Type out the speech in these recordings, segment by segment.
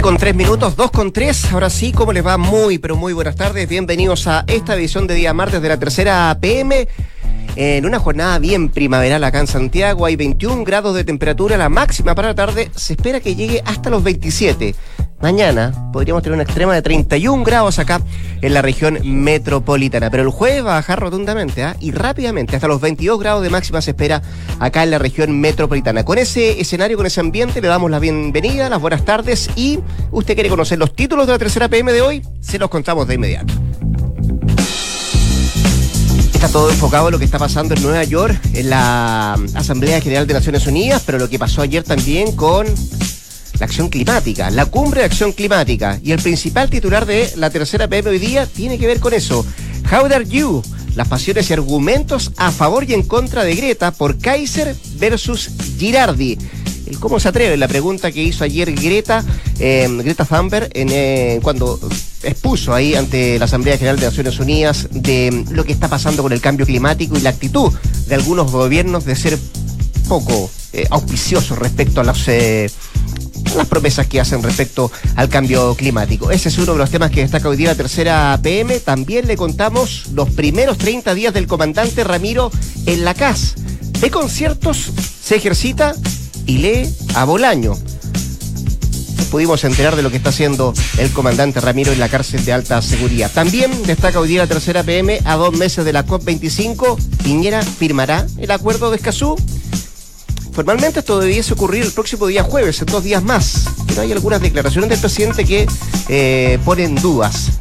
Con tres minutos, dos con tres. Ahora sí, ¿cómo les va? Muy, pero muy buenas tardes. Bienvenidos a esta edición de día martes de la tercera PM. En una jornada bien primaveral acá en Santiago, hay 21 grados de temperatura, la máxima para la tarde se espera que llegue hasta los 27. Mañana podríamos tener una extrema de 31 grados acá en la región metropolitana, pero el jueves va a bajar rotundamente ¿ah? y rápidamente, hasta los 22 grados de máxima se espera acá en la región metropolitana. Con ese escenario, con ese ambiente, le damos la bienvenida, las buenas tardes y usted quiere conocer los títulos de la tercera PM de hoy, se los contamos de inmediato está todo enfocado en lo que está pasando en Nueva York, en la Asamblea General de Naciones Unidas, pero lo que pasó ayer también con la acción climática, la cumbre de acción climática. Y el principal titular de la tercera PM hoy día tiene que ver con eso. How dare you? Las pasiones y argumentos a favor y en contra de Greta por Kaiser versus Girardi. ¿Cómo se atreve? La pregunta que hizo ayer Greta, eh, Greta Thunberg, eh, cuando expuso ahí ante la Asamblea General de Naciones Unidas de lo que está pasando con el cambio climático y la actitud de algunos gobiernos de ser poco eh, auspiciosos respecto a las las promesas que hacen respecto al cambio climático. Ese es uno de los temas que destaca hoy día la tercera PM. También le contamos los primeros 30 días del comandante Ramiro en la CAS. De conciertos, se ejercita y lee a Bolaño. Pudimos enterar de lo que está haciendo el comandante Ramiro en la cárcel de alta seguridad. También destaca hoy día la tercera PM, a dos meses de la COP25, Piñera firmará el acuerdo de Escazú. Formalmente esto debiese ocurrir el próximo día jueves, en dos días más, pero hay algunas declaraciones del presidente que eh, ponen dudas.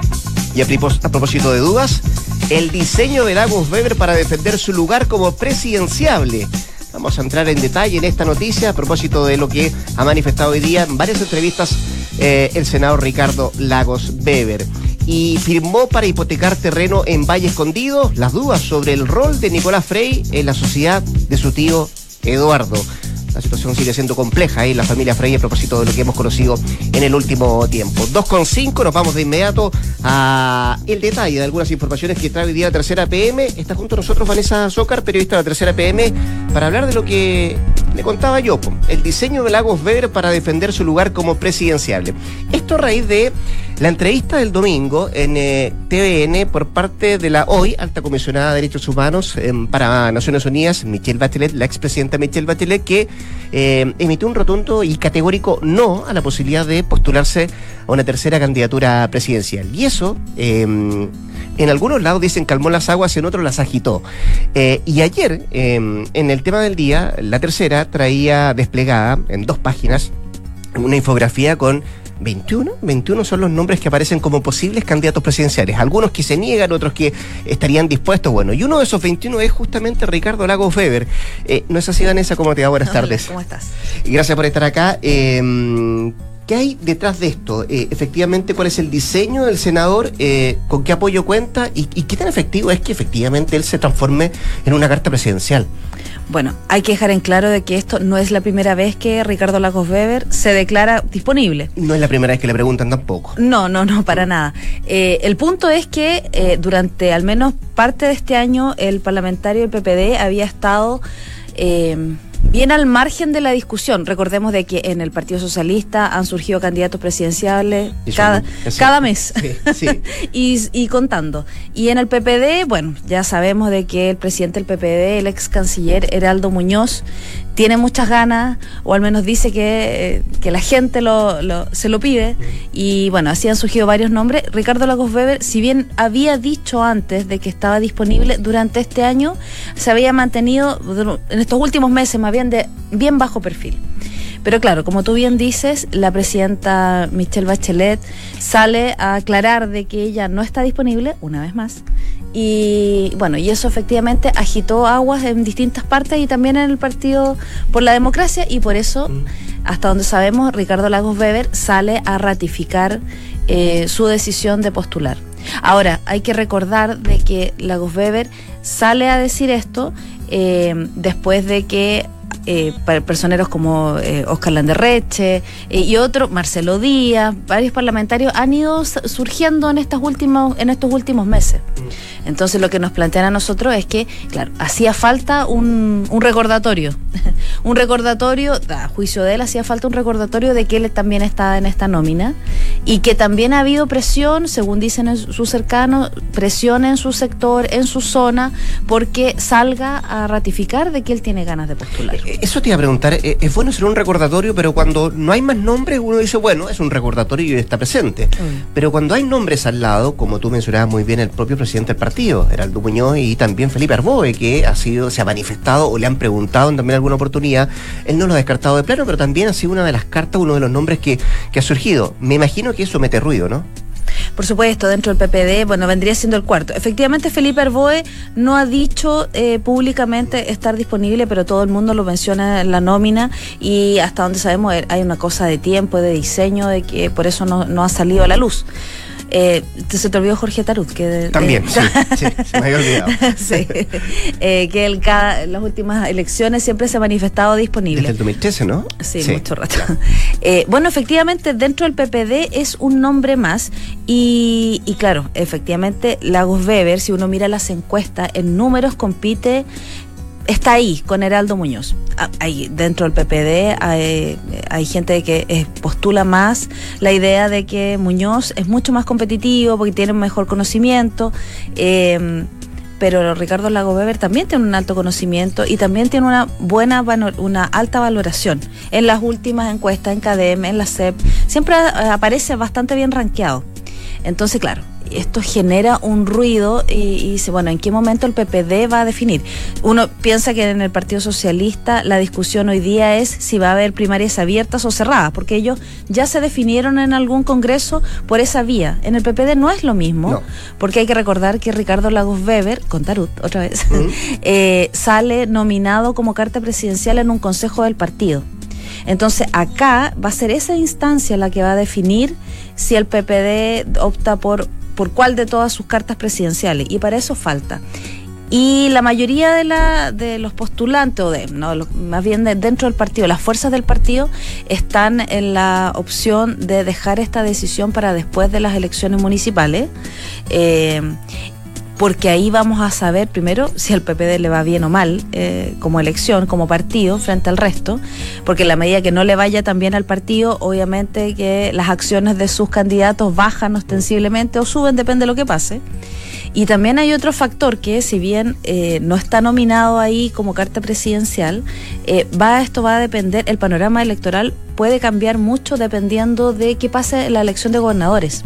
Y a, propósito de dudas, el diseño de Lagos Weber para defender su lugar como presidenciable. Vamos a entrar en detalle en esta noticia a propósito de lo que ha manifestado hoy día en varias entrevistas eh, el senador Ricardo Lagos Weber. Y firmó para hipotecar terreno en Valle Escondido las dudas sobre el rol de Nicolás Frey en la sociedad de su tío Eduardo. La situación sigue siendo compleja en la familia Frey a propósito de lo que hemos conocido en el último tiempo. 2.5, nos vamos de inmediato a el detalle de algunas informaciones que trae hoy día la tercera PM. Está junto a nosotros Vanessa Zócar, periodista de la tercera PM, para hablar de lo que le contaba yo, el diseño de Lagos Weber para defender su lugar como presidenciable. Esto a raíz de la entrevista del domingo en eh, TVN por parte de la hoy alta comisionada de Derechos Humanos em, para Naciones Unidas, Michelle Bachelet, la expresidenta Michelle Bachelet, que eh, emitió un rotundo y categórico no a la posibilidad de postularse a una tercera candidatura presidencial. Y eso, em, en algunos lados dicen calmó las aguas, en otros las agitó. Eh, y ayer, em, en el tema del día, la tercera traía desplegada en dos páginas una infografía con 21, 21 son los nombres que aparecen como posibles candidatos presidenciales. Algunos que se niegan, otros que estarían dispuestos. Bueno, y uno de esos 21 es justamente Ricardo Lago Feber. Eh, ¿No es así, Vanessa? ¿Cómo te va? Buenas tardes. ¿Cómo estás? Y gracias por estar acá. Em, ¿Qué hay detrás de esto? Eh, efectivamente, ¿cuál es el diseño del senador? Eh, ¿Con qué apoyo cuenta? ¿Y, ¿Y qué tan efectivo es que efectivamente él se transforme en una carta presidencial? Bueno, hay que dejar en claro de que esto no es la primera vez que Ricardo Lagos Weber se declara disponible. No es la primera vez que le preguntan tampoco. No, no, no, para nada. Eh, el punto es que durante al menos parte de este año el parlamentario del PPD había estado... Eh, bien al margen de la discusión. Recordemos de que en el Partido Socialista han surgido candidatos presidenciales cada, cada mes y, contando. Y en el PPD, bueno, ya sabemos de que el presidente del PPD, el ex canciller Heraldo Muñoz, tiene muchas ganas, o al menos dice que, eh, la gente lo, se lo pide. Y bueno, así han surgido varios nombres. Ricardo Lagos Weber, si bien había dicho antes de que estaba disponible durante este año, se había mantenido en estos últimos meses más bien de bien bajo perfil. Pero claro, como tú bien dices, la presidenta Michelle Bachelet sale a aclarar de que ella no está disponible, una vez más, y bueno, y eso efectivamente agitó aguas en distintas partes y también en el Partido por la Democracia y por eso, mm. hasta donde sabemos, Ricardo Lagos Weber sale a ratificar eh, su decisión de postular. Ahora, hay que recordar de que Lagos Weber sale a decir esto eh, después de que eh, personeros como eh, Oscar Landerreche eh, y otros, Marcelo Díaz, varios parlamentarios han ido surgiendo en, estas últimos, en estos últimos meses. Mm. Entonces lo que nos plantean a nosotros es que, claro, hacía falta un, un recordatorio, un recordatorio, a juicio de él, hacía falta un recordatorio de que él también está en esta nómina y que también ha habido presión, según dicen sus cercanos, presión en su sector, en su zona, porque salga a ratificar de que él tiene ganas de postular. Eso te iba a preguntar, eh, es bueno ser un recordatorio, pero cuando no hay más nombres, uno dice, bueno, es un recordatorio y está presente. Mm. Pero cuando hay nombres al lado, como tú mencionabas muy bien, el propio presidente del partido, Heraldo Muñoz, y también Felipe Arboe, que ha sido, se ha manifestado o le han preguntado en también alguna oportunidad, él no lo ha descartado de plano, pero también ha sido una de las cartas, uno de los nombres que, que ha surgido. Me imagino que eso mete ruido, ¿no? Por supuesto, dentro del PPD, bueno, vendría siendo el cuarto. Efectivamente, Felipe Arboe no ha dicho eh, públicamente estar disponible, pero todo el mundo lo menciona en la nómina y hasta donde sabemos hay una cosa de tiempo, de diseño, de que por eso no, no ha salido a la luz. Eh, se te olvidó Jorge Tarut, que también, sí, se me había olvidado. sí, eh, que él cada, las últimas elecciones siempre se ha manifestado disponible. Desde el 2013, ¿no? Sí, mucho rato. Eh, bueno, efectivamente, dentro del PPD es un nombre más y, y claro, efectivamente, Lagos Weber, si uno mira las encuestas, en números compite está ahí con Heraldo Muñoz. Ah, ahí dentro del PPD hay, gente que eh, postula más la idea de que Muñoz es mucho más competitivo porque tiene un mejor conocimiento. Em, pero Ricardo Lago Weber también tiene un alto conocimiento y también tiene una buena, una alta valoración. En las últimas encuestas, en CADEM, en la CEP, siempre aparece bastante bien rankeado. Entonces, claro, esto genera un ruido y, dice, bueno, ¿en qué momento el PPD va a definir? Uno piensa que en el Partido Socialista la discusión hoy día es si va a haber primarias abiertas o cerradas, porque ellos ya se definieron en algún congreso por esa vía. En el PPD no es lo mismo, porque hay que recordar que Ricardo Lagos Weber, con Tarut otra vez, eh, sale nominado como carta presidencial en un consejo del partido. Entonces acá va a ser esa instancia la que va a definir si el PPD opta por por cuál de todas sus cartas presidenciales y para eso falta. Y la mayoría de, la, de los postulantes, o de, no, más bien dentro del partido, las fuerzas del partido están en la opción de dejar esta decisión para después de las elecciones municipales. Eh, porque ahí vamos a saber primero si al PPD le va bien o mal eh, como elección, como partido frente al resto, porque en la medida que no le vaya tan bien al partido, obviamente que las acciones de sus candidatos bajan ostensiblemente o suben, depende de lo que pase. Y también hay otro factor que, si bien eh, no está nominado ahí como carta presidencial, eh, va esto va a depender, el panorama electoral puede cambiar mucho dependiendo de qué pase en la elección de gobernadores.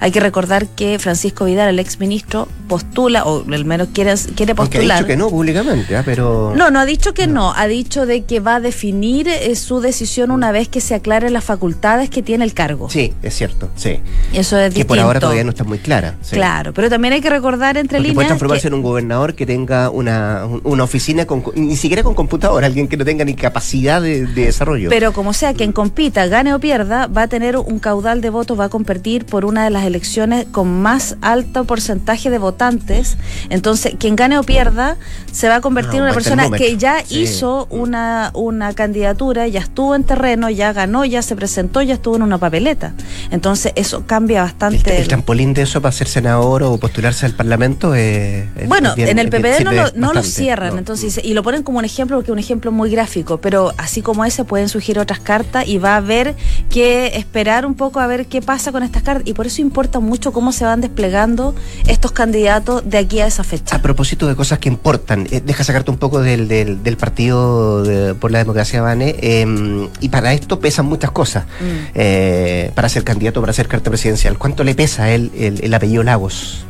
Hay que recordar que Francisco Vidal, el ex ministro, postula, o al menos quiere, quiere postular. ha dicho que no públicamente, ¿ah? pero. No, no ha dicho que no. ha dicho de que va a definir eh, su decisión una vez que se aclaren las facultades que tiene el cargo. Sí, es cierto, sí. Eso es Que por ahora todavía no está muy clara. Claro, pero también hay que recordar entre Porque líneas. Puede transformarse en un gobernador que tenga una, una oficina con, ni siquiera con computadora, alguien que no tenga ni capacidad de, de desarrollo. Pero como sea, quien compita, gane o pierda, va a tener un caudal de votos, va a competir por una de las elecciones con más alto porcentaje de votantes. Entonces, quien gane o pierda se va a convertir en una persona que ya hizo una, una candidatura, ya estuvo en terreno, ya ganó, ya se presentó, ya estuvo en una papeleta. Entonces, eso cambia bastante. El, trampolín de eso para ser senador o postularse al Parlamento es. bueno, en el PPD no, lo, no lo cierran, entonces, y lo ponen como un ejemplo, porque es un ejemplo muy gráfico, pero así como ese pueden surgir otras cartas y va a haber que esperar un poco a ver qué pasa con estas cartas. Y por eso importa mucho cómo se van desplegando estos candidatos de aquí a esa fecha. A propósito de cosas que importan, eh, deja sacarte un poco del, del, partido por la democracia, Vane, em, y para esto pesan muchas cosas. Mm. Eh, para ser candidato, para ser carta presidencial, ¿cuánto le pesa a él el, el apellido Lagos?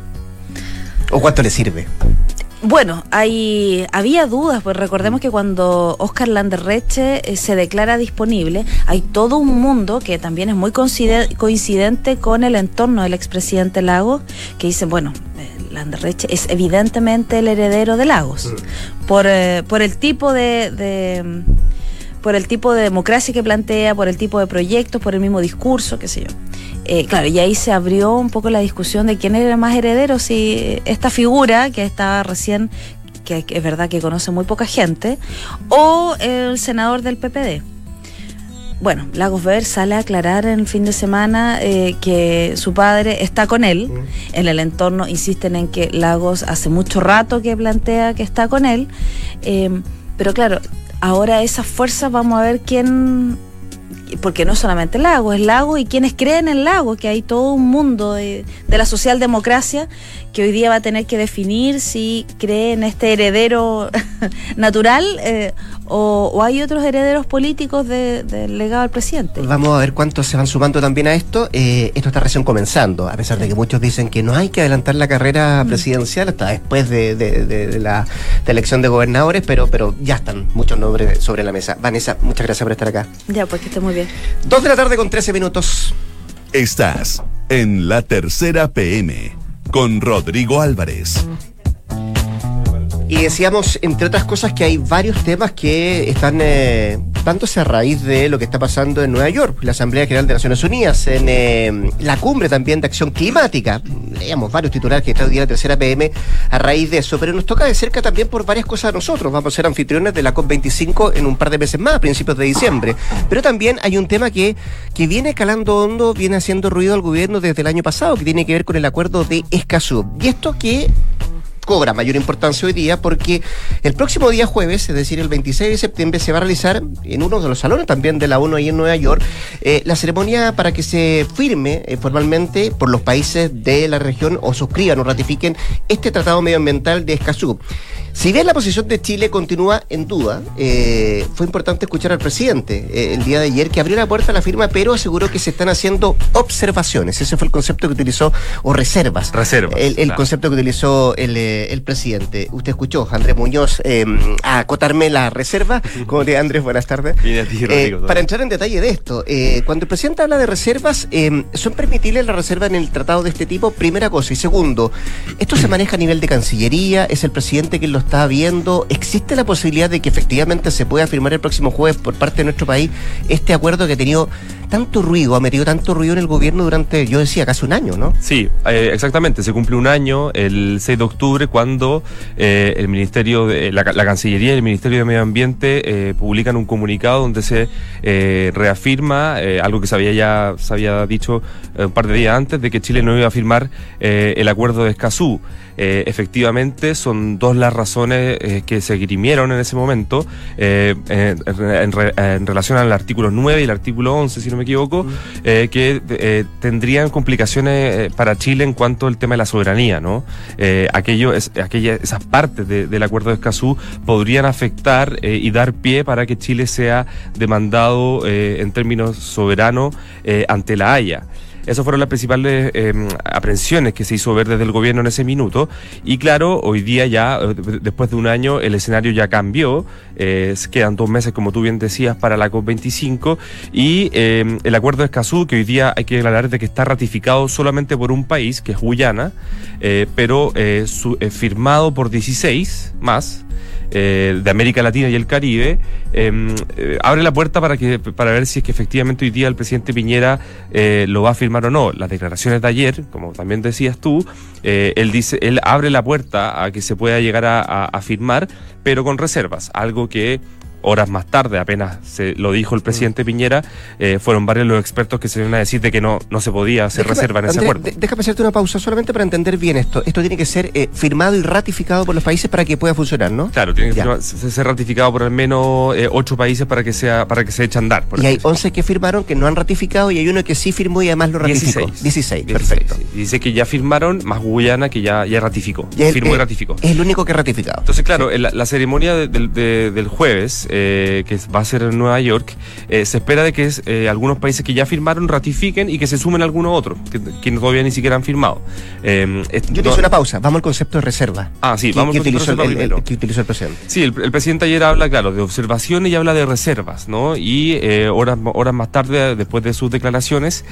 ¿O cuánto le sirve? Bueno, hay, había dudas, pues recordemos que cuando Oscar Landerreche eh, se declara disponible, hay todo un mundo que también es muy coincidente con el entorno del expresidente Lagos, que dice, bueno, eh, Landerreche es evidentemente el heredero de Lagos, por, eh, por el tipo de por el tipo de democracia que plantea, por el tipo de proyectos, por el mismo discurso, qué sé yo. Eh, claro, y ahí se abrió un poco la discusión de quién era más heredero, si esta figura que estaba recién, que es verdad que conoce muy poca gente, o el senador del PPD bueno, Lagos Ver sale a aclarar en el fin de semana eh, que su padre está con él. Mm. En el entorno insisten en que Lagos hace mucho rato que plantea que está con él. Eh, pero claro, ahora esas fuerzas vamos a ver quién porque no solamente Lago, es Lago y quienes creen en Lago, que hay todo un mundo de, la socialdemocracia que hoy día va a tener que definir si cree en este heredero natural eh, o, hay otros herederos políticos del legado del presidente. Vamos a ver cuántos se van sumando también a esto. Eh, esto está recién comenzando, a pesar de que muchos dicen que no hay que adelantar la carrera mm. presidencial hasta después de, la elección de gobernadores, pero, pero ya están muchos nombres sobre la mesa. Vanessa, muchas gracias por estar acá. Ya, pues que esté muy bien. Dos de la tarde con 13 minutos. Estás en la tercera PM con Rodrigo Álvarez. Y decíamos, entre otras cosas, que hay varios temas que están eh, dándose a raíz de lo que está pasando en Nueva York, la Asamblea General de Naciones Unidas, en eh, la cumbre también de acción climática. Leíamos varios titulares que está hoy día la tercera PM a raíz de eso, pero nos toca de cerca también por varias cosas a nosotros. Vamos a ser anfitriones de la COP25 en un par de meses más, a principios de diciembre. Pero también hay un tema que, que viene calando hondo, viene haciendo ruido al gobierno desde el año pasado, que tiene que ver con el acuerdo de Escazú. Y esto que cobra mayor importancia hoy día porque el próximo día jueves, es decir, el 26 de septiembre, se va a realizar en uno de los salones también de la ONU ahí en Nueva York eh, la ceremonia para que se firme eh, formalmente por los países de la región o suscriban o ratifiquen este tratado medioambiental de Escazú. Si bien la posición de Chile continúa en duda, eh, fue importante escuchar al presidente eh, el día de ayer que abrió la puerta a la firma, pero aseguró que se están haciendo observaciones. Ese fue el concepto que utilizó, o reservas. Reservas. El, concepto que utilizó eh, el, presidente. Usted escuchó, Andrés Muñoz, a acotarme la reserva. ¿Cómo te Andrés? Buenas tardes. para entrar en detalle de esto, cuando el presidente habla de reservas, ¿son permitibles las reservas en el tratado de este tipo? Primera cosa. Y segundo, ¿esto se maneja a nivel de Cancillería? ¿Es el presidente quien los está viendo, ¿existe la posibilidad de que efectivamente se pueda firmar el próximo jueves por parte de nuestro país este acuerdo que ha tenido tanto ruido, ha metido tanto ruido en el gobierno durante, yo decía, casi un año, ¿no? Sí, eh, exactamente. Se cumple un año el 6 de octubre cuando eh, el Ministerio, de, la, Cancillería y el Ministerio de Medio Ambiente eh, publican un comunicado donde se reafirma algo que se había ya se había dicho un par de días antes de que Chile no iba a firmar el acuerdo de Escazú. Efectivamente, son dos las razones que se grimieron en ese momento en, relación al artículo 9 y el artículo 11, si no me equivoco, eh, que eh, tendrían complicaciones eh, para Chile en cuanto al tema de la soberanía, ¿no? aquello, es, aquella, esas partes del acuerdo de Escazú podrían afectar y dar pie para que Chile sea demandado en términos soberanos ante la Haya. Esas fueron las principales eh, aprensiones que se hizo ver desde el gobierno en ese minuto. Y claro, hoy día ya, eh, después de un año, el escenario ya cambió. Eh, quedan dos meses, como tú bien decías, para la COP25. Y el acuerdo de Escazú, que hoy día hay que aclarar de que está ratificado solamente por un país, que es Guyana, pero firmado por 16 más. Eh, de América Latina y el Caribe, em, eh, abre la puerta para, que, para ver si es que efectivamente hoy día el presidente Piñera eh, lo va a firmar o no. Las declaraciones de ayer, como también decías tú, él dice, él abre la puerta a que se pueda llegar a firmar, pero con reservas, algo que horas más tarde, apenas se lo dijo el presidente mm. Piñera, eh, fueron varios los expertos que se iban a decir de que no, no se podía hacer reserva en ese acuerdo. Déjame hacerte una pausa solamente para entender bien esto. Esto tiene que ser eh, firmado y ratificado por los países para que pueda funcionar, ¿no? Claro, tiene que ser ratificado por al menos eh, ocho países para que sea para que se eche a andar. y hay once que firmaron que no han ratificado y hay uno que sí firmó y además lo ratificó. 16, perfecto. Dice que ya firmaron, más Guyana que ya, ya ratificó. firmó y ratificó. Es el único que ha ratificado. Entonces, claro, la, ceremonia del jueves, que es va a ser en Nueva York, eh, se espera de que eh, algunos países que ya firmaron ratifiquen y que se sumen algunos otros, que, todavía ni siquiera han firmado. Eh, Yo te hice una pausa, vamos al concepto de reserva. Ah, sí, vamos al concepto de reserva el, que utilizó el presidente. Sí, el, presidente ayer habla, claro, de observaciones y habla de reservas, ¿no? Y horas, horas más tarde, después de sus declaraciones,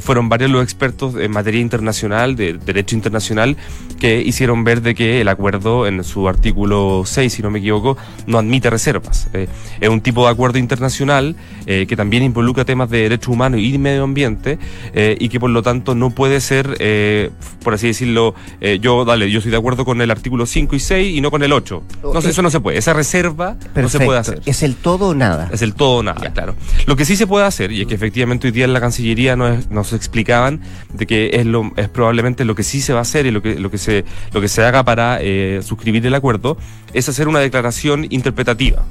fueron varios los expertos en materia internacional, de derecho internacional, que hicieron ver de que el acuerdo en su artículo 6, si no me equivoco, no admite reservas. Eh, es un tipo de acuerdo internacional eh, que también involucra temas de derechos humanos y medio ambiente eh, y que por lo tanto no puede ser, eh, por así decirlo, yo, dale, yo estoy de acuerdo con el artículo 5 y 6 y no con el 8. No sé, eso no se puede. Esa reserva no se puede hacer. Es el todo o nada. Es el todo o nada, claro. Lo que sí se puede hacer, y es que efectivamente hoy día en la Cancillería nos, nos explicaban de que es lo es probablemente lo que sí se va a hacer y lo que, lo que se lo que se haga para suscribir el acuerdo, es hacer una declaración interpretativa.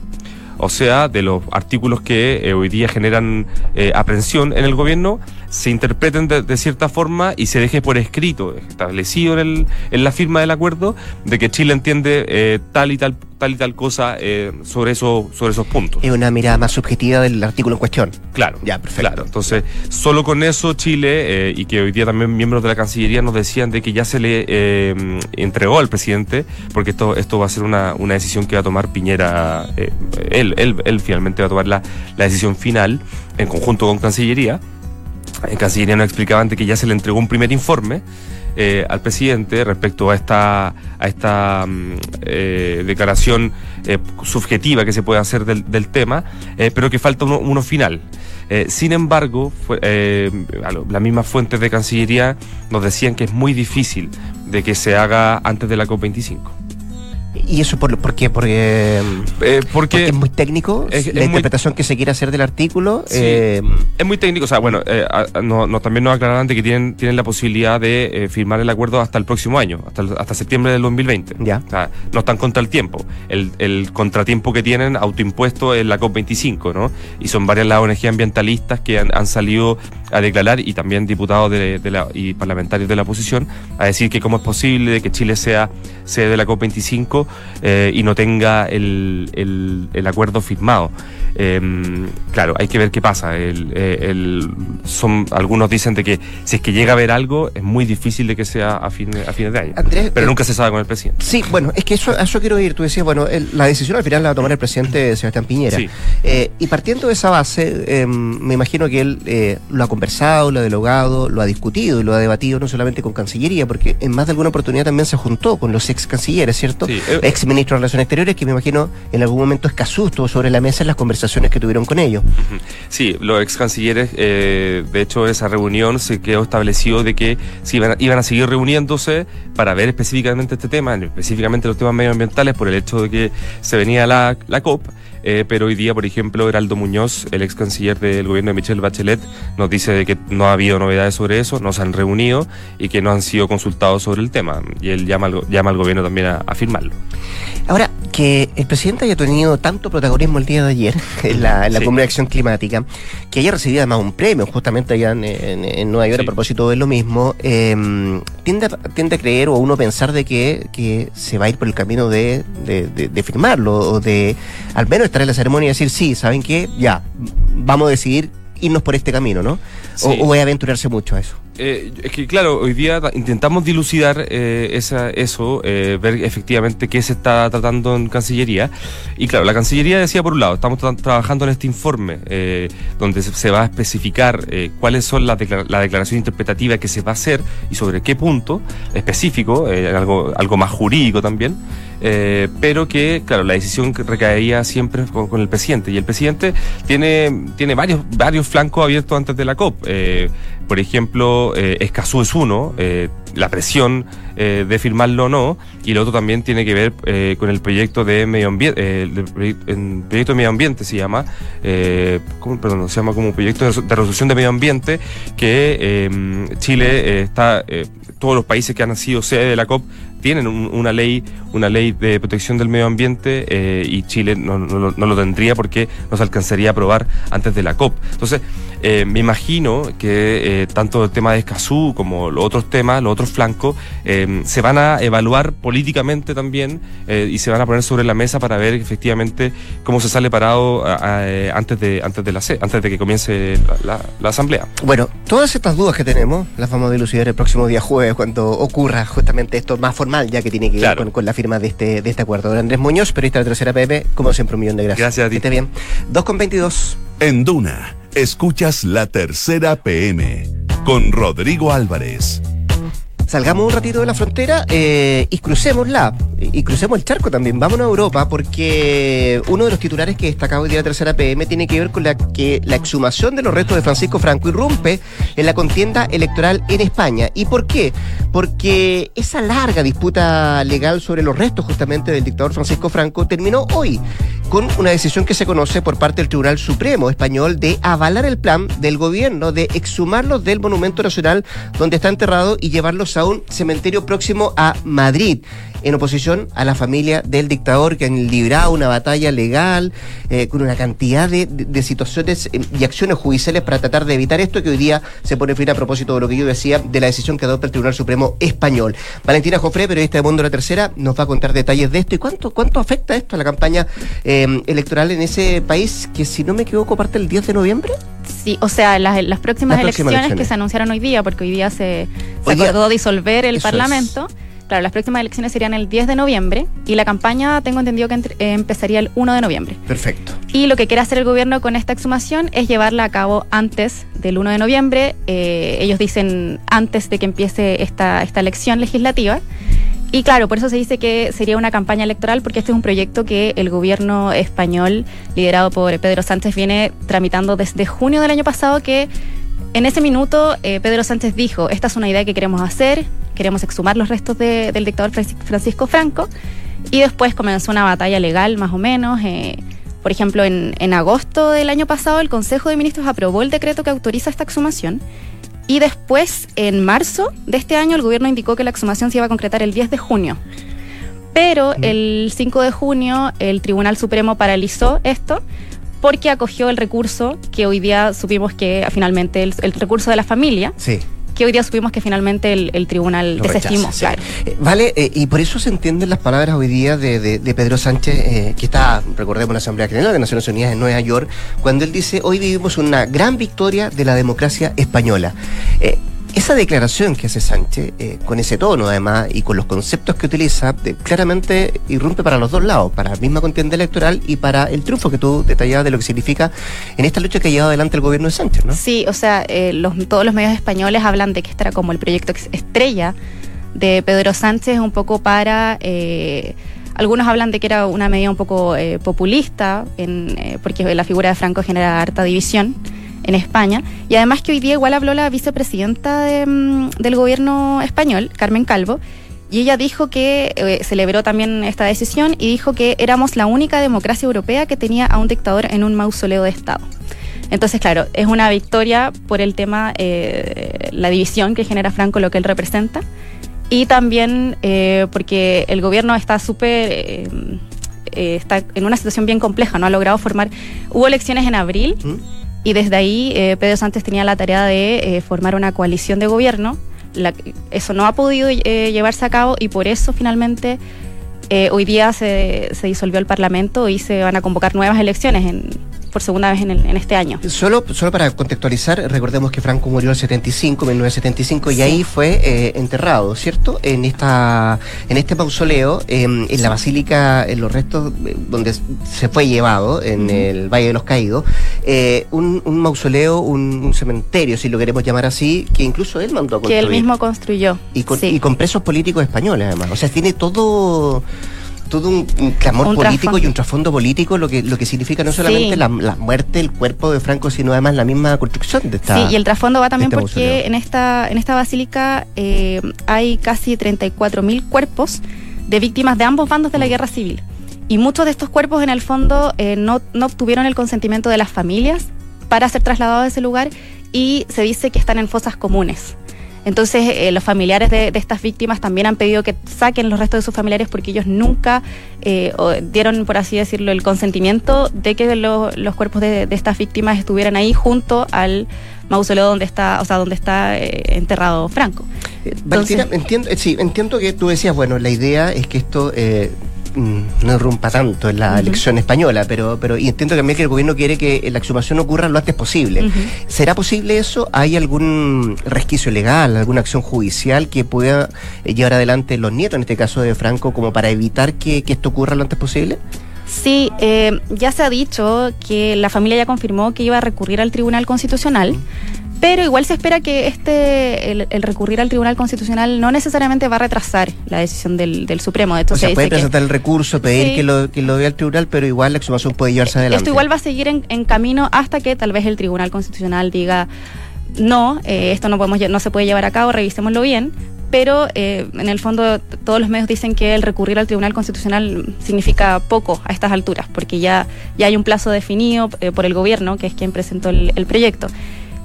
O sea, de los artículos que eh, hoy día generan eh, aprensión en el gobierno, se interpreten de, de cierta forma y se deje por escrito, establecido en, el, en la firma del acuerdo, de que Chile entiende eh, tal y tal tal y tal cosa eh, sobre eso, sobre esos puntos. Es una mirada más subjetiva del artículo en cuestión. Claro, Ya, perfecto. Claro, entonces, solo con eso Chile, eh, y que hoy día también miembros de la Cancillería nos decían de que ya se le eh, entregó al presidente, porque esto, esto va a ser una, una decisión que va a tomar Piñera, eh, él, él, él finalmente va a tomar la, la decisión final en conjunto con Cancillería. En Cancillería nos explicaban de que ya se le entregó un primer informe eh, al presidente respecto a esta, a esta mm, eh, declaración eh, subjetiva que se puede hacer del, tema, pero que falta uno, final. Sin embargo, fue- las mismas fuentes de Cancillería nos decían que es muy difícil de que se haga antes de la COP25. ¿Y eso por, por qué? Porque, Eh, porque porque es muy técnico es- es la muy- interpretación que se quiere hacer del artículo. Sí. eh, Es muy técnico, o sea, bueno, eh, a- no, no- también nos aclararon de que tienen, tienen la posibilidad de firmar el acuerdo hasta el próximo año, hasta, el- hasta septiembre del 2020. Ya. O sea, no están contra el tiempo. El, el contratiempo que tienen autoimpuesto es la COP25, ¿no? Y son varias las ONG ambientalistas que han, han salido a declarar y también diputados de, de la, y parlamentarios de la oposición a decir que cómo es posible que Chile sea sede de la COP25 eh, y no tenga el, el- el acuerdo firmado. Eh, claro, hay que ver qué pasa. El, eh, el- son, algunos dicen de que si es que llega a haber algo, es muy difícil de que sea a, fin, a fines de año. Andrés, Pero eh, nunca se sabe con el presidente. Sí, bueno, es que eso, a eso quiero ir. Tú decías, bueno, el- la decisión al final la va a tomar el presidente Sebastián Piñera. Sí. Eh, y partiendo de esa base, eh, me imagino que él lo ha conversado, lo ha dialogado, lo ha discutido y lo ha debatido no solamente con Cancillería, porque en más de alguna oportunidad también se juntó con los ex cancilleres, ¿cierto? Sí, ex ministros de Relaciones Exteriores, que me imagino en algún momento Escazú estuvo sobre la mesa en las conversaciones que tuvieron con ellos. Sí, los ex cancilleres, eh, de hecho, esa reunión se quedó establecido de que se iban, a- iban a seguir reuniéndose para ver específicamente este tema, específicamente los temas medioambientales, por el hecho de que se venía la, la COP. Eh, pero hoy día, por ejemplo, Heraldo Muñoz, el ex canciller del gobierno de Michelle Bachelet, nos dice de que no ha habido novedades sobre eso, no se han reunido y que no han sido consultados sobre el tema. Y él llama al, gobierno también a, a firmarlo. Ahora, que el presidente haya tenido tanto protagonismo el día de ayer en la, en la Sí. cumbre de acción climática, que haya recibido además un premio justamente allá en, en- en Nueva York Sí. a propósito de lo mismo, eh, tiende, a, tiende a creer o uno pensar de que, que se va a ir por el camino de, de, de- de firmarlo o de al menos estar en la ceremonia y decir, sí, ¿saben qué? Ya, vamos a decidir irnos por este camino, ¿no? O voy a aventurarse mucho a eso. Eh, es que claro, hoy día ta- intentamos dilucidar eh, esa, eso, eh, ver efectivamente qué se está tratando en Cancillería. Y claro, la Cancillería decía por un lado, estamos tra- trabajando en este informe donde se, va a especificar cuáles son las declara- la declaración interpretativa que se va a hacer y sobre qué punto específico, algo, algo más jurídico también. pero que, claro, la decisión que recaería siempre con, el presidente. Y el presidente tiene, tiene varios, varios flancos abiertos antes de la COP. Por ejemplo, eh, es uno, eh, la presión eh, de firmarlo o no, y lo otro también tiene que ver eh, con el proyecto de medio ambiente, el proyecto de medio ambiente se llama, ¿cómo? perdón, se llama como proyecto de, resol- de resolución de medio ambiente que Chile está, todos los países que han sido sede de la COP tienen un- una ley una ley de protección del medio ambiente eh, y Chile no, no no lo tendría porque no se alcanzaría a aprobar antes de la COP. Entonces, eh, me imagino que eh, tanto el tema de Escazú como los otros temas, los otros flancos, eh, se van a evaluar políticamente también eh, y se van a poner sobre la mesa para ver efectivamente cómo se sale parado a- a- eh, antes de antes de la antes de que comience la, la- la asamblea. Bueno, todas estas dudas que tenemos las vamos a dilucidar el próximo día jueves cuando ocurra justamente esto más formal ya que tiene que ver Claro. con, con la firma de este, de este acuerdo. Andrés Muñoz, periodista de Tercera PM, como siempre un millón de gracias. Gracias a ti. Que esté bien. 2 con 22. En Duna, escuchas la tercera PM con Rodrigo Álvarez. Salgamos un ratito de la frontera eh, y crucémosla. y crucemos el charco también, vámonos a Europa, porque uno de los titulares que destacaba hoy día la tercera PM tiene que ver con la que la exhumación de los restos de Francisco Franco irrumpe en la contienda electoral en España. ¿Y por qué? Porque esa larga disputa legal sobre los restos justamente del dictador Francisco Franco terminó hoy con una decisión que se conoce por parte del Tribunal Supremo español de avalar el plan del gobierno de exhumarlos del Monumento Nacional donde está enterrado y llevarlos a un cementerio próximo a Madrid en oposición a la familia del dictador que han librado una batalla legal eh, con una cantidad de, situaciones eh, y acciones judiciales para tratar de evitar esto que hoy día se pone fin a propósito de lo que yo decía de la decisión que adopta el Tribunal Supremo Español. Valentina Jofré, periodista de Mundo la Tercera, nos va a contar detalles de esto y cuánto, cuánto afecta esto a la campaña eh, electoral en ese país que si no me equivoco parte el 10 de noviembre. Sí, o sea, las, próximas, elecciones, que se anunciaron hoy día, porque hoy día se, acordó disolver el Parlamento. Claro, las próximas elecciones serían el 10 de noviembre y la campaña tengo entendido que eh, empezaría el 1 de noviembre. Perfecto. Y lo que quiere hacer el gobierno con esta exhumación es llevarla a cabo antes del 1 de noviembre. Eh, ellos dicen antes de que empiece esta, esta elección legislativa. Y claro, por eso se dice que sería una campaña electoral, porque este es un proyecto que el gobierno español, liderado por Pedro Sánchez, viene tramitando desde junio del año pasado, que en ese minuto eh, Pedro Sánchez dijo, esta es una idea que queremos hacer, queremos exhumar los restos del dictador Francisco Franco. Y después comenzó una batalla legal, más o menos. Eh, por ejemplo, en, agosto del año pasado, el Consejo de Ministros aprobó el decreto que autoriza esta exhumación. Y después, en marzo de este año, el gobierno indicó que la exhumación se iba a concretar el 10 de junio. Pero mm. el 5 de junio, el Tribunal Supremo paralizó esto porque acogió el recurso que hoy día supimos que finalmente el, el recurso de la familia. Sí que hoy día supimos que finalmente el, tribunal desestimó. Eh, vale, eh, y por eso se entienden las palabras hoy día de, Pedro Sánchez, eh, que está, recordemos, en la Asamblea General de Naciones Unidas en Nueva York, cuando él dice, hoy vivimos una gran victoria de la democracia española. Esa declaración que hace Sánchez, eh, con ese tono además y con los conceptos que utiliza, eh, claramente irrumpe para los dos lados, para la misma contienda electoral y para el triunfo que tú detallabas de lo que significa en esta lucha que ha llevado adelante el gobierno de Sánchez, ¿no? Sí, o sea, eh, todos los medios españoles hablan de que este era como el proyecto estrella de Pedro Sánchez, un poco para... algunos hablan de que era una medida un poco populista, en, porque la figura de Franco genera harta división en España. Y además que hoy día igual habló la vicepresidenta mm, del gobierno español, Carmen Calvo, y ella dijo que eh, celebró también esta decisión y dijo que éramos la única democracia europea que tenía a un dictador en un mausoleo de Estado. Entonces, claro, es una victoria por el tema, eh, la división que genera Franco, lo que él representa, y también eh, porque el gobierno está súper, está en una situación bien compleja, no ha logrado formar, hubo elecciones en abril. ¿Mm? Y desde ahí eh, Pedro Sánchez tenía la tarea de eh, formar una coalición de gobierno. eso no ha podido eh, llevarse a cabo y por eso finalmente hoy día se, se disolvió el Parlamento y se van a convocar nuevas elecciones en, por segunda vez en, en, este año. Solo, solo para contextualizar, recordemos que Franco murió en el 75, 1975, y ahí fue eh, enterrado, ¿cierto? En esta en este mausoleo, em, en la basílica, en los restos eh, donde se fue llevado, en el Valle de los Caídos, eh, un, mausoleo, un, cementerio, si lo queremos llamar así, que incluso él mandó a construir. Que él mismo construyó. Y con, y con presos políticos españoles, además. O sea, tiene todo todo un, clamor político y un trasfondo político, lo que, lo que significa no solamente la, muerte, el cuerpo de Franco, sino además la misma construcción de esta. Sí, y el trasfondo va también este porque en esta, en esta basílica eh, hay casi 34.000 cuerpos de víctimas de ambos bandos de la guerra civil. Y muchos de estos cuerpos, en el fondo, eh, no, no obtuvieron el consentimiento de las familias para ser trasladados a ese lugar y se dice que están en fosas comunes. Entonces, eh, los familiares de, estas víctimas también han pedido que saquen los restos de sus familiares porque ellos nunca eh, dieron, por así decirlo, el consentimiento de que los cuerpos de, estas víctimas estuvieran ahí junto al mausoleo donde está, o sea, donde está eh, enterrado Franco. Valentina, entiendo, sí, entiendo que tú decías, bueno, la idea es que esto no irrumpa tanto en la elección española, pero, pero y entiendo también que el gobierno quiere que la exhumación ocurra lo antes posible. ¿Será posible eso? ¿Hay algún resquicio legal, alguna acción judicial que pueda eh, llevar adelante los nietos, en este caso de Franco, como para evitar que, esto ocurra lo antes posible? Sí, eh, ya se ha dicho que la familia ya confirmó que iba a recurrir al Tribunal Constitucional Pero igual se espera que este el, recurrir al Tribunal Constitucional no necesariamente va a retrasar la decisión del, Supremo. De o sea, puede presentar el recurso, pedir que, lo, que lo vea el tribunal, pero igual la exhumación puede llevarse adelante. Esto igual va a seguir en, en camino hasta que tal vez el Tribunal Constitucional diga no, eh, esto no, podemos, no se puede llevar a cabo, revisémoslo bien, pero eh, en el fondo todos los medios dicen que el recurrir al Tribunal Constitucional significa poco a estas alturas, porque ya, ya hay un plazo definido eh, por el gobierno, que es quien presentó el, proyecto.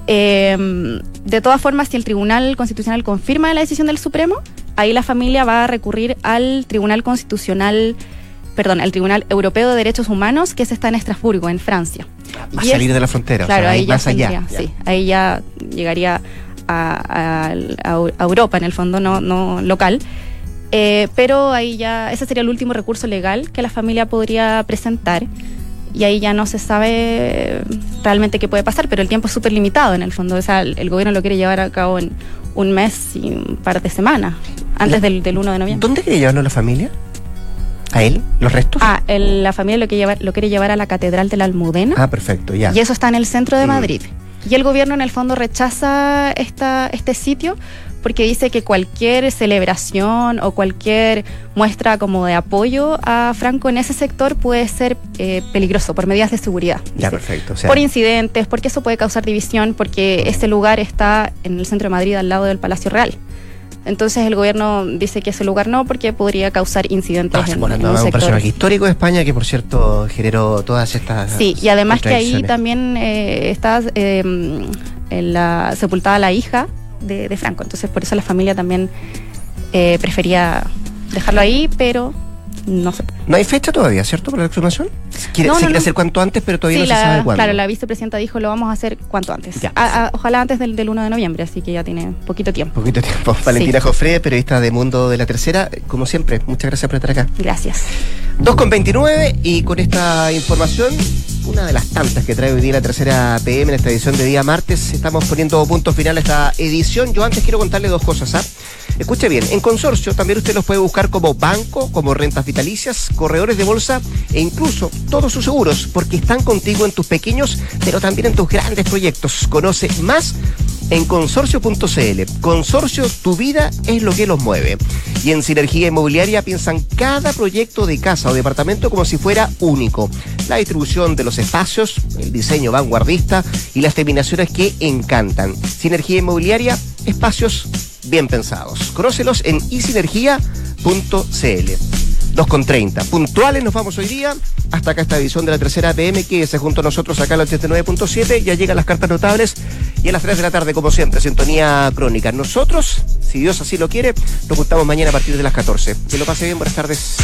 De todas formas, si el Tribunal Constitucional confirma la decisión del Supremo, ahí la familia va a recurrir al Tribunal Constitucional perdón, el Tribunal Europeo de Derechos Humanos, que se está en Estrasburgo, en Francia. Va a salir de la frontera, claro, ahí ya allá. Sí, ahí ya llegaría a, Europa, en el fondo, no, no local. Eh, pero ahí ya, ese sería el último recurso legal que la familia podría presentar. Y ahí ya no se sabe realmente qué puede pasar, pero el tiempo es súper limitado en el fondo. O sea, el, gobierno lo quiere llevar a cabo en un mes y un par de semanas, antes del, del 1 de noviembre. ¿Dónde quiere llevarlo la familia? ¿A él? ¿Los restos? Ah, la familia lo, que lleva, lo quiere llevar a la Catedral de la Almudena. Ah, perfecto, ya. Y eso está en el centro de mm. Madrid. Y el gobierno en el fondo rechaza esta, este sitio porque dice que cualquier celebración o cualquier muestra como de apoyo a Franco en ese sector puede ser eh, peligroso por medidas de seguridad. Ya, perfecto. por incidentes, porque eso puede causar división, porque ese lugar está en el centro de Madrid al lado del Palacio Real. Entonces el gobierno dice que ese lugar no porque podría causar incidentes ah, en, un, personaje histórico de España que por cierto generó todas estas Sí, y además que ahí también eh, está em, en la, sepultada la hija de, Franco. Entonces por eso la familia también eh, prefería dejarlo ahí, pero no sé. No hay fecha todavía, ¿cierto? Para la exhumación. Quiere, se quiere hacer cuanto antes, pero todavía no se sabe cuándo. Claro, la vicepresidenta dijo lo vamos a hacer cuanto antes. ojalá antes del, 1 de noviembre, así que ya tiene poquito tiempo. Poquito tiempo. Valentina Jofre, periodista de Mundo de la Tercera, como siempre, muchas gracias por estar acá. Gracias. 2 con 29 y con esta información, una de las tantas que trae hoy día la tercera PM en esta edición de día martes, estamos poniendo punto final a esta edición. Yo antes quiero contarle dos cosas. ¿ah? Escuche bien, en consorcio también usted los puede buscar como banco, como rentas vitalicias, corredores de bolsa e incluso todos sus seguros, porque están contigo en tus pequeños, pero también en tus grandes proyectos. Conoce más en consorcio.cl. Consorcio, tu vida es lo que los mueve. Y en Sinergia Inmobiliaria piensan cada proyecto de casa o departamento como si fuera único. La distribución de los espacios, el diseño vanguardista y las terminaciones que encantan. Sinergia Inmobiliaria, espacios bien pensados. Conócelos en isinergia.cl. 2 con 30. Puntuales nos vamos hoy día. Hasta acá esta edición de la tercera PM que se junto a nosotros acá al 89.7. Ya llegan las cartas notables y a las 3 de la tarde, como siempre, sintonía crónica. Nosotros, si Dios así lo quiere, nos juntamos mañana a partir de las 14. Que lo pase bien, buenas tardes.